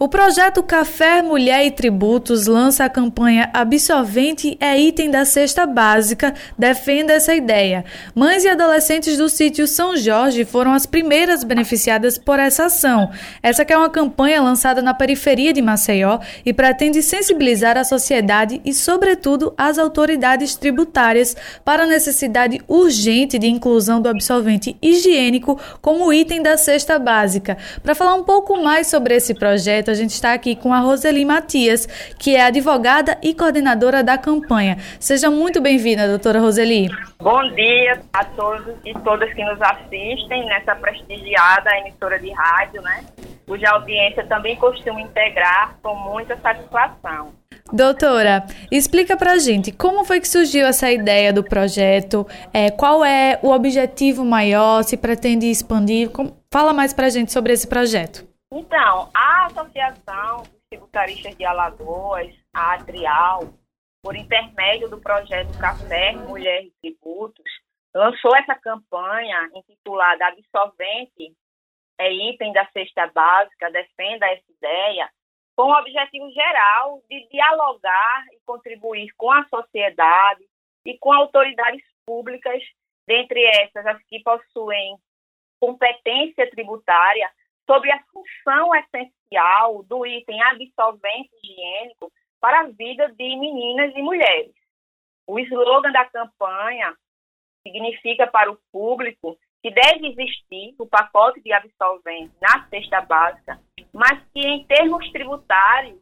O projeto Café, Mulher e Tributos lança a campanha Absorvente é item da cesta básica, defenda essa ideia. Mães e adolescentes do sítio São Jorge foram as primeiras beneficiadas por essa ação. Essa é uma campanha lançada na periferia de Maceió e pretende sensibilizar a sociedade e, sobretudo, as autoridades tributárias para a necessidade urgente de inclusão do absorvente higiênico como item da cesta básica. Para falar um pouco mais sobre esse projeto, a gente está aqui com a Roseli Matias, que é advogada e coordenadora da campanha. Seja muito bem-vinda, doutora Roseli. Bom dia a todos e todas que nos assistem nessa prestigiada emissora de rádio, né? Cuja audiência também costumo integrar com muita satisfação. Doutora, explica pra gente como foi que surgiu essa ideia do projeto, é, qual é o objetivo maior, se pretende expandir, como... fala mais pra gente sobre esse projeto. Então, a Associação dos Tributaristas de Alagoas, a Adrial, por intermédio do projeto Café Mulher e Tributos, lançou essa campanha intitulada Absolvente é item da cesta básica, defenda essa ideia, com o objetivo geral de dialogar e contribuir com a sociedade e com autoridades públicas, dentre essas as que possuem competência tributária sobre a função essencial do item absolvente higiênico para a vida de meninas e mulheres. O slogan da campanha significa para o público que deve existir o pacote de absolvente na cesta básica, mas que em termos tributários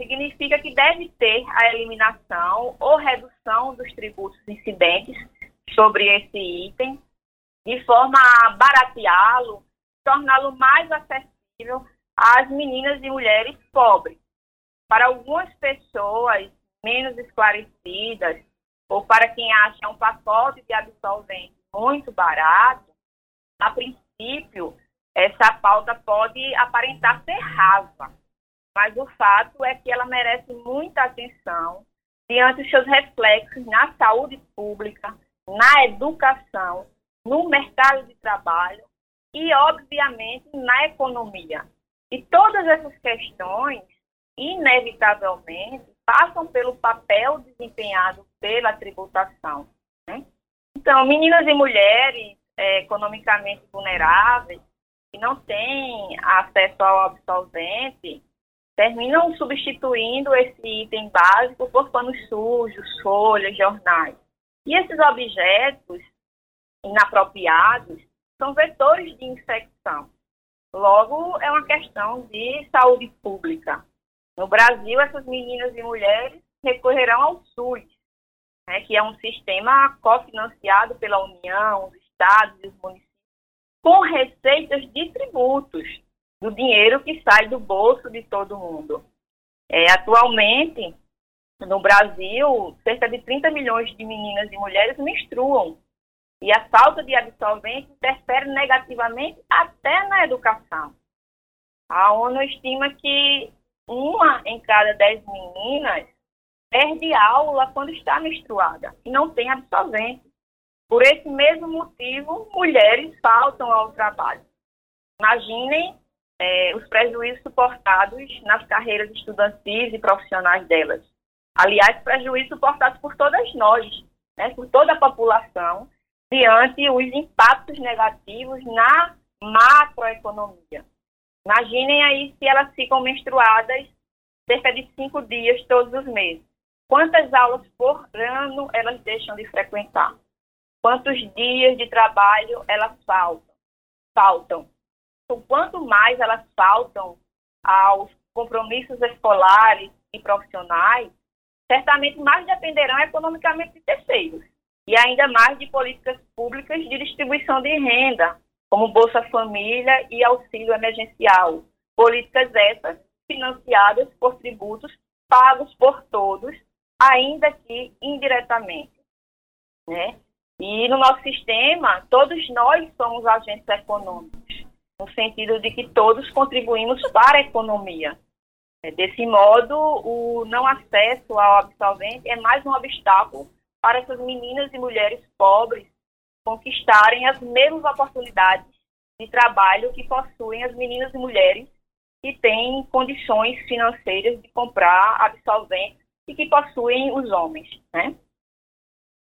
significa que deve ter a eliminação ou redução dos tributos incidentes sobre esse item, de forma a barateá-lo torná-lo mais acessível às meninas e mulheres pobres. Para algumas pessoas menos esclarecidas, ou para quem acha um pacote de absolvente muito barato, a princípio, essa pauta pode aparentar ser rasa, mas o fato é que ela merece muita atenção diante dos seus reflexos na saúde pública, na educação, no mercado de trabalho e, obviamente, na economia. E todas essas questões, inevitavelmente, passam pelo papel desempenhado pela tributação. Né? Então, meninas e mulheres é, economicamente vulneráveis, que não têm acesso ao absolvente, terminam substituindo esse item básico por panos sujos, folhas, jornais. E esses objetos inapropriados são vetores de infecção. Logo, é uma questão de saúde pública. No Brasil, essas meninas e mulheres recorrerão ao SUS, né, que é um sistema cofinanciado pela União, os estados e os municípios, com receitas de tributos, do dinheiro que sai do bolso de todo mundo. É, atualmente, no Brasil, cerca de 30 milhões de meninas e mulheres menstruam e a falta de absolvente interfere negativamente até na educação. A ONU estima que uma em cada dez meninas perde aula quando está menstruada e não tem absolvente. Por esse mesmo motivo, mulheres faltam ao trabalho. Imaginem é, os prejuízos suportados nas carreiras estudantis e profissionais delas. Aliás, prejuízos suportados por todas nós, né, por toda a população, diante os impactos negativos na macroeconomia. Imaginem aí se elas ficam menstruadas cerca de cinco dias todos os meses. Quantas aulas por ano elas deixam de frequentar? Quantos dias de trabalho elas faltam? faltam? Então, quanto mais elas faltam aos compromissos escolares e profissionais, certamente mais dependerão economicamente de terceiros e ainda mais de políticas públicas de distribuição de renda, como Bolsa Família e auxílio emergencial. Políticas essas financiadas por tributos pagos por todos, ainda que indiretamente. Né? E no nosso sistema, todos nós somos agentes econômicos, no sentido de que todos contribuímos para a economia. Desse modo, o não acesso ao absolvente é mais um obstáculo para essas meninas e mulheres pobres conquistarem as mesmas oportunidades de trabalho que possuem as meninas e mulheres que têm condições financeiras de comprar absolventes e que possuem os homens, né?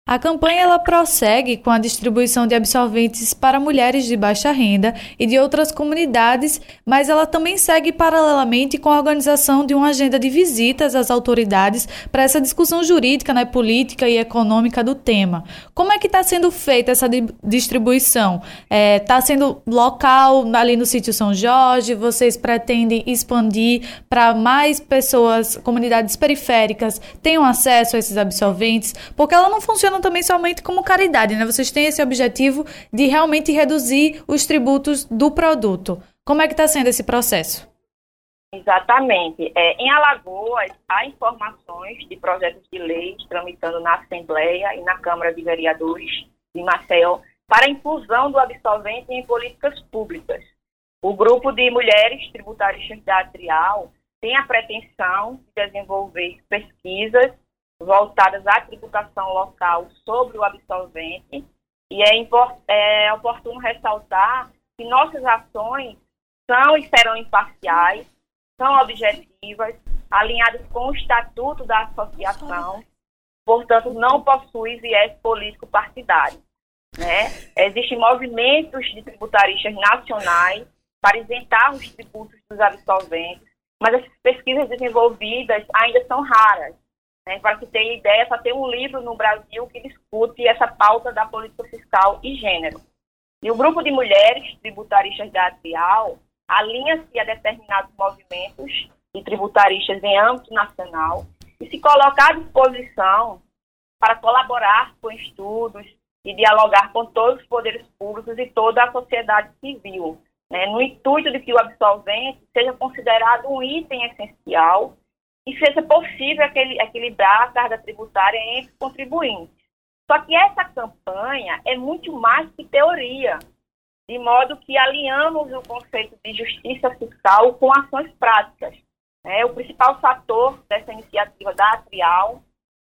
A campanha ela prossegue com a distribuição de absolventes para mulheres de baixa renda e de outras comunidades, mas ela também segue paralelamente com a organização de uma agenda de visitas às autoridades para essa discussão jurídica, né, política e econômica do tema. Como é que está sendo feita essa distribuição? Está é, tá sendo local ali no sítio São Jorge? Vocês pretendem expandir para mais pessoas, comunidades periféricas tenham acesso a esses absolventes? Porque ela não funciona também somente como caridade, né? Vocês têm esse objetivo de realmente reduzir os tributos do produto. Como é que está sendo esse processo? Exatamente. É, em Alagoas, há informações de projetos de lei tramitando na Assembleia e na Câmara de Vereadores de Maceió para a inclusão do absolvente em políticas públicas. O grupo de mulheres tributaristas da tem a pretensão de desenvolver pesquisas voltadas à tributação local sobre o absolvente. E é, é oportuno ressaltar que nossas ações são e serão imparciais, são objetivas, alinhadas com o estatuto da associação, portanto, não possui viés político partidário. Né? Existem movimentos de tributaristas nacionais para isentar os tributos dos absolventes, mas as pesquisas desenvolvidas ainda são raras. Né? Para que tenha ideia, só tem um livro no Brasil que discute essa pauta da política fiscal e gênero. E o grupo de mulheres tributaristas da Trial alinha-se a determinados movimentos de tributaristas em âmbito nacional e se coloca à disposição para colaborar com estudos e dialogar com todos os poderes públicos e toda a sociedade civil, né, no intuito de que o absolvente seja considerado um item essencial e seja possível equilibrar a carga tributária entre contribuintes. Só que essa campanha é muito mais que teoria, de modo que alinhamos o conceito de justiça fiscal com ações práticas. É, o principal fator dessa iniciativa da Atrial,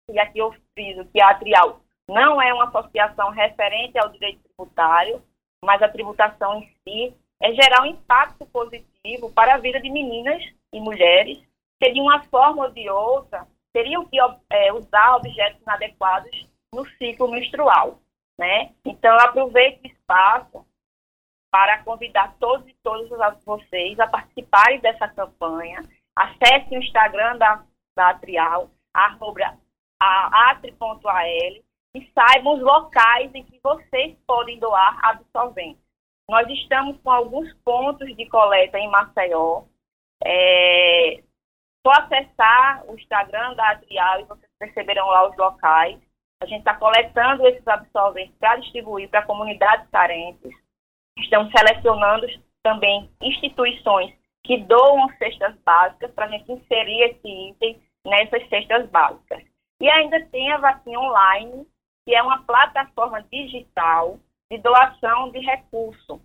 e aqui eu friso que a Atrial não é uma associação referente ao direito tributário, mas a tributação em si é gerar um impacto positivo para a vida de meninas e mulheres que de uma forma ou de outra teriam que é, usar objetos inadequados no ciclo menstrual, né? Então, aproveito o espaço para convidar todos e todas vocês a participarem dessa campanha. Acesse o Instagram da, da Atrial, arroba atri.al e saibam os locais em que vocês podem doar absolventes. Nós estamos com alguns pontos de coleta em Maceió, é, só acessar o Instagram da Adrial e vocês perceberão lá os locais. A gente está coletando esses absolventes para distribuir para comunidades carentes. Estamos selecionando também instituições que doam cestas básicas para a gente inserir esse item nessas cestas básicas. E ainda tem a vacina online, que é uma plataforma digital de doação de recurso.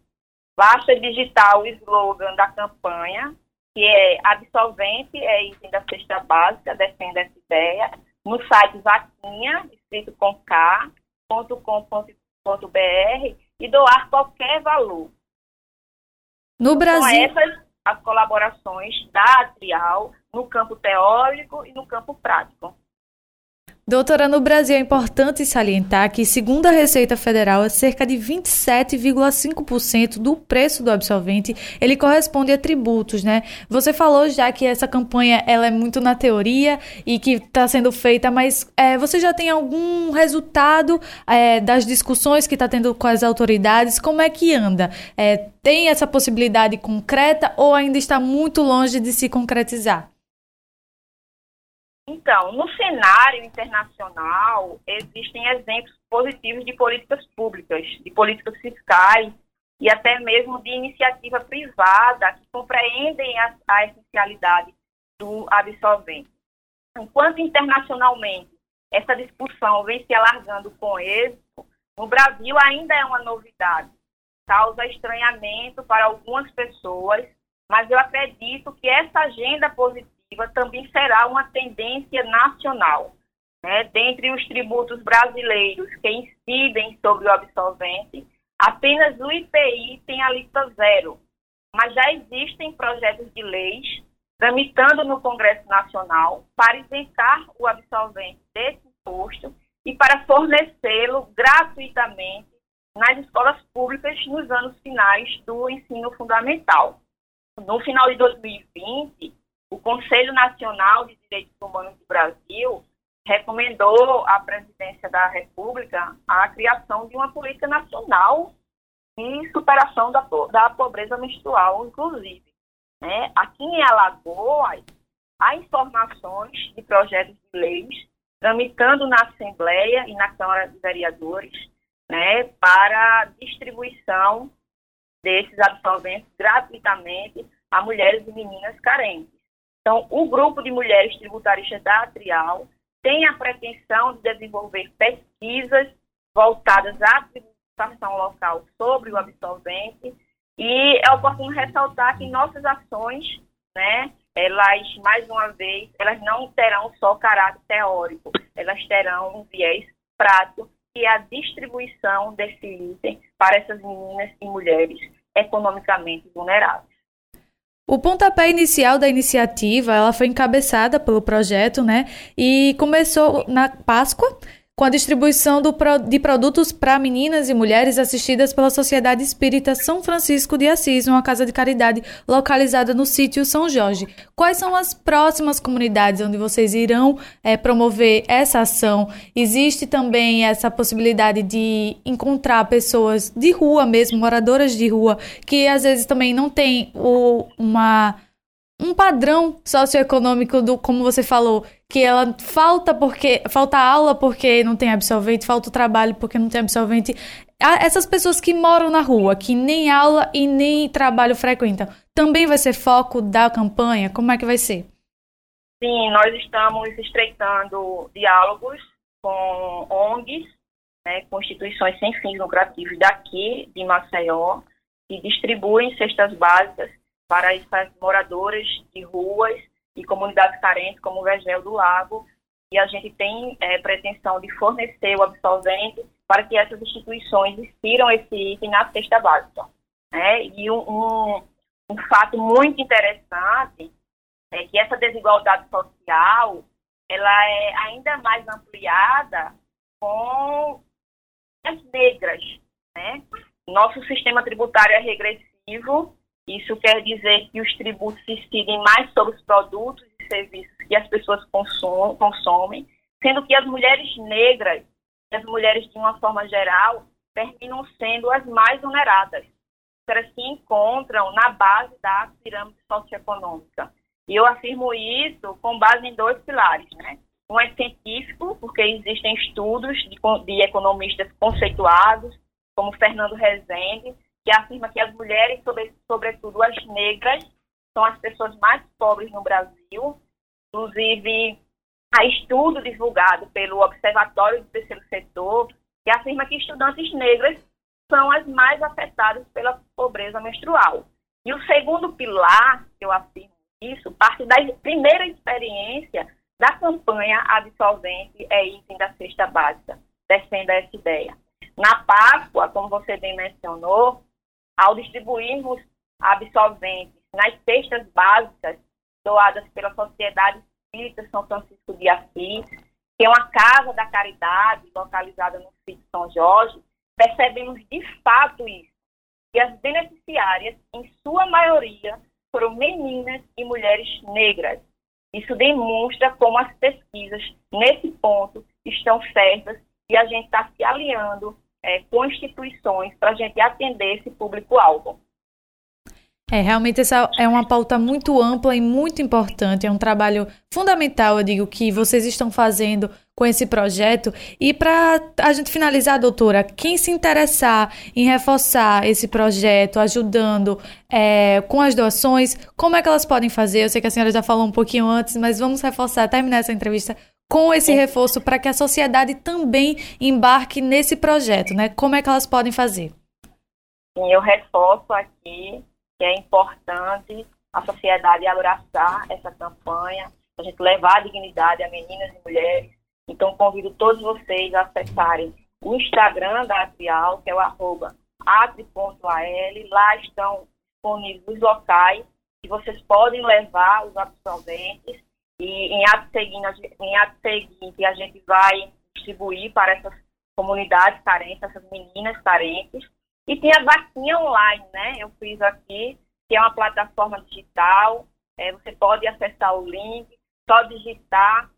Basta digitar o slogan da campanha que é absolvente, é item da cesta básica, defenda essa ideia, no site vaquinha, escrito com K, .com.br e doar qualquer valor. No Brasil. São essas as colaborações da Atrial no campo teórico e no campo prático. Doutora, no Brasil é importante salientar que, segundo a Receita Federal, cerca de 27,5% do preço do absolvente ele corresponde a tributos, né? Você falou já que essa campanha ela é muito na teoria e que está sendo feita, mas é, você já tem algum resultado é, das discussões que está tendo com as autoridades? Como é que anda? É, tem essa possibilidade concreta ou ainda está muito longe de se concretizar? Então, no cenário internacional, existem exemplos positivos de políticas públicas, de políticas fiscais e até mesmo de iniciativa privada que compreendem a, a essencialidade do absolvente. Enquanto internacionalmente essa discussão vem se alargando com êxito, no Brasil ainda é uma novidade, causa estranhamento para algumas pessoas, mas eu acredito que essa agenda positiva também será uma tendência nacional. Né? Dentre os tributos brasileiros que incidem sobre o absolvente, apenas o IPI tem a lista zero, mas já existem projetos de leis tramitando no Congresso Nacional para isentar o absolvente desse imposto e para fornecê-lo gratuitamente nas escolas públicas nos anos finais do ensino fundamental. No final de 2020, o Conselho Nacional de Direitos Humanos do Brasil recomendou à presidência da República a criação de uma política nacional de superação da, da pobreza menstrual, inclusive. Né? Aqui em Alagoas, há informações de projetos de leis tramitando na Assembleia e na Câmara de Vereadores né, para distribuição desses absolventes gratuitamente a mulheres e meninas carentes. Então, o grupo de mulheres tributaristas da Atrial tem a pretensão de desenvolver pesquisas voltadas à tributação local sobre o absolvente e é oportuno ressaltar que nossas ações, né, elas, mais uma vez, elas não terão só caráter teórico, elas terão um viés prático, que é a distribuição desse item para essas meninas e mulheres economicamente vulneráveis. O pontapé inicial da iniciativa, ela foi encabeçada pelo projeto, né? E começou na Páscoa, com a distribuição do, de produtos para meninas e mulheres assistidas pela Sociedade Espírita São Francisco de Assis, uma casa de caridade localizada no sítio São Jorge. Quais são as próximas comunidades onde vocês irão é, promover essa ação? Existe também essa possibilidade de encontrar pessoas de rua mesmo, moradoras de rua, que às vezes também não têm o, uma um padrão socioeconômico do, como você falou, que ela falta porque falta aula porque não tem absolvente, falta o trabalho porque não tem absolvente. Essas pessoas que moram na rua, que nem aula e nem trabalho frequentam, também vai ser foco da campanha? Como é que vai ser? Sim, nós estamos estreitando diálogos com ONGs, né, com instituições sem fins lucrativos daqui de Maceió, que distribuem cestas básicas para essas moradoras de ruas e comunidades carentes, como o Vergel do Lago, e a gente tem é, pretensão de fornecer o absolvente para que essas instituições inspiram esse item na cesta básica. Né? E um, um, um fato muito interessante é que essa desigualdade social ela é ainda mais ampliada com as negras. Né? Nosso sistema tributário é regressivo isso quer dizer que os tributos incidem mais sobre os produtos e serviços que as pessoas consomem, sendo que as mulheres negras as mulheres, de uma forma geral, terminam sendo as mais oneradas. Elas se encontram na base da pirâmide socioeconômica. E eu afirmo isso com base em dois pilares, né? Um é científico, porque existem estudos de, de economistas conceituados, como Fernando Rezende, que afirma que as mulheres, sobre, sobretudo as negras, são as pessoas mais pobres no Brasil. Inclusive, há estudo divulgado pelo Observatório do Terceiro Setor que afirma que estudantes negras são as mais afetadas pela pobreza menstrual. E o segundo pilar, que eu afirmo isso, parte da primeira experiência da campanha Absolvente é item da cesta básica. Defenda essa ideia. Na Páscoa, como você bem mencionou, ao distribuirmos absolventes nas cestas básicas doadas pela Sociedade Espírita São Francisco de Assis, que é uma casa da caridade localizada no sítio São Jorge, percebemos de fato isso, que as beneficiárias, em sua maioria, foram meninas e mulheres negras. Isso demonstra como as pesquisas, nesse ponto, estão certas e a gente está se alinhando é, com instituições para a gente atender esse público-alvo. É, realmente essa é uma pauta muito ampla e muito importante. É um trabalho fundamental, eu digo, que vocês estão fazendo com esse projeto. E para a gente finalizar, doutora, quem se interessar em reforçar esse projeto, ajudando é, com as doações, como é que elas podem fazer? Eu sei que a senhora já falou um pouquinho antes, mas vamos reforçar, terminar essa entrevista com esse reforço para que a sociedade também embarque nesse projeto, né? Como é que elas podem fazer? Sim, eu reforço aqui que é importante a sociedade abraçar essa campanha, a gente levar a dignidade a meninas e mulheres. Então, convido todos vocês a acessarem o Instagram da Atrial, que é o arroba atri.al. Lá estão disponíveis os locais que vocês podem levar os absolventes e em ato seguinte, em ato seguinte a gente vai distribuir para essas comunidades carentes, essas meninas carentes. E tem a vaquinha online, né? Eu fiz aqui, que é uma plataforma digital. É, você pode acessar o link, só digitar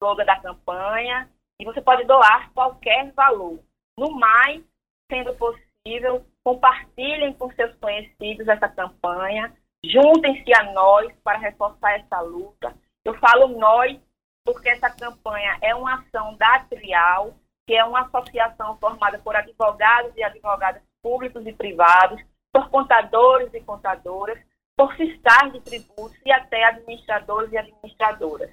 o logo da campanha e você pode doar qualquer valor. No mais, sendo possível, compartilhem com seus conhecidos essa campanha, juntem-se a nós para reforçar essa luta. Eu falo nós porque essa campanha é uma ação da Trial, que é uma associação formada por advogados e advogadas públicos e privados, por contadores e contadoras, por fiscais de tributos e até administradores e administradoras.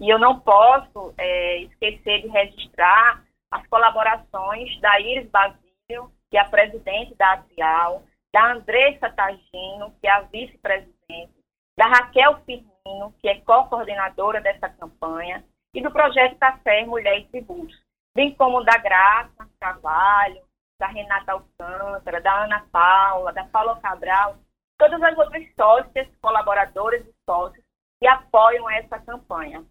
E eu não posso é, esquecer de registrar as colaborações da Iris Basílio, que é a presidente da Atrial, da Andressa Tagino, que é a vice-presidente, da Raquel Firmino, que é co-coordenadora dessa campanha, e do projeto Café Mulher e Tributos, bem como da Graça Carvalho, da Renata Alcântara, da Ana Paula, da Paula Cabral, todas as outras sócias, colaboradoras e sócios que apoiam essa campanha.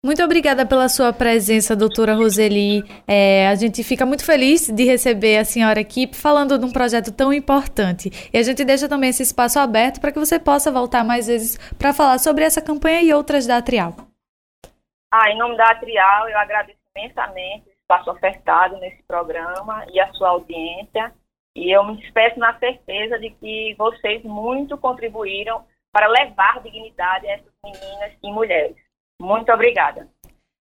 Muito obrigada pela sua presença, doutora Roseli. É, a gente fica muito feliz de receber a senhora aqui falando de um projeto tão importante. E a gente deixa também esse espaço aberto para que você possa voltar mais vezes para falar sobre essa campanha e outras da Atrial. Ah, em nome da Atrial, eu agradeço imensamente o espaço ofertado nesse programa e a sua audiência. E eu me despeço na certeza de que vocês muito contribuíram para levar dignidade a essas meninas e mulheres. Muito obrigada.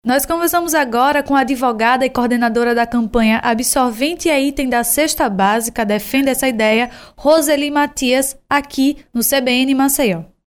Nós conversamos agora com a advogada e coordenadora da campanha Absorvente é Item da Cesta Básica Defenda essa Ideia, Roseli Matias, aqui no CBN Maceió.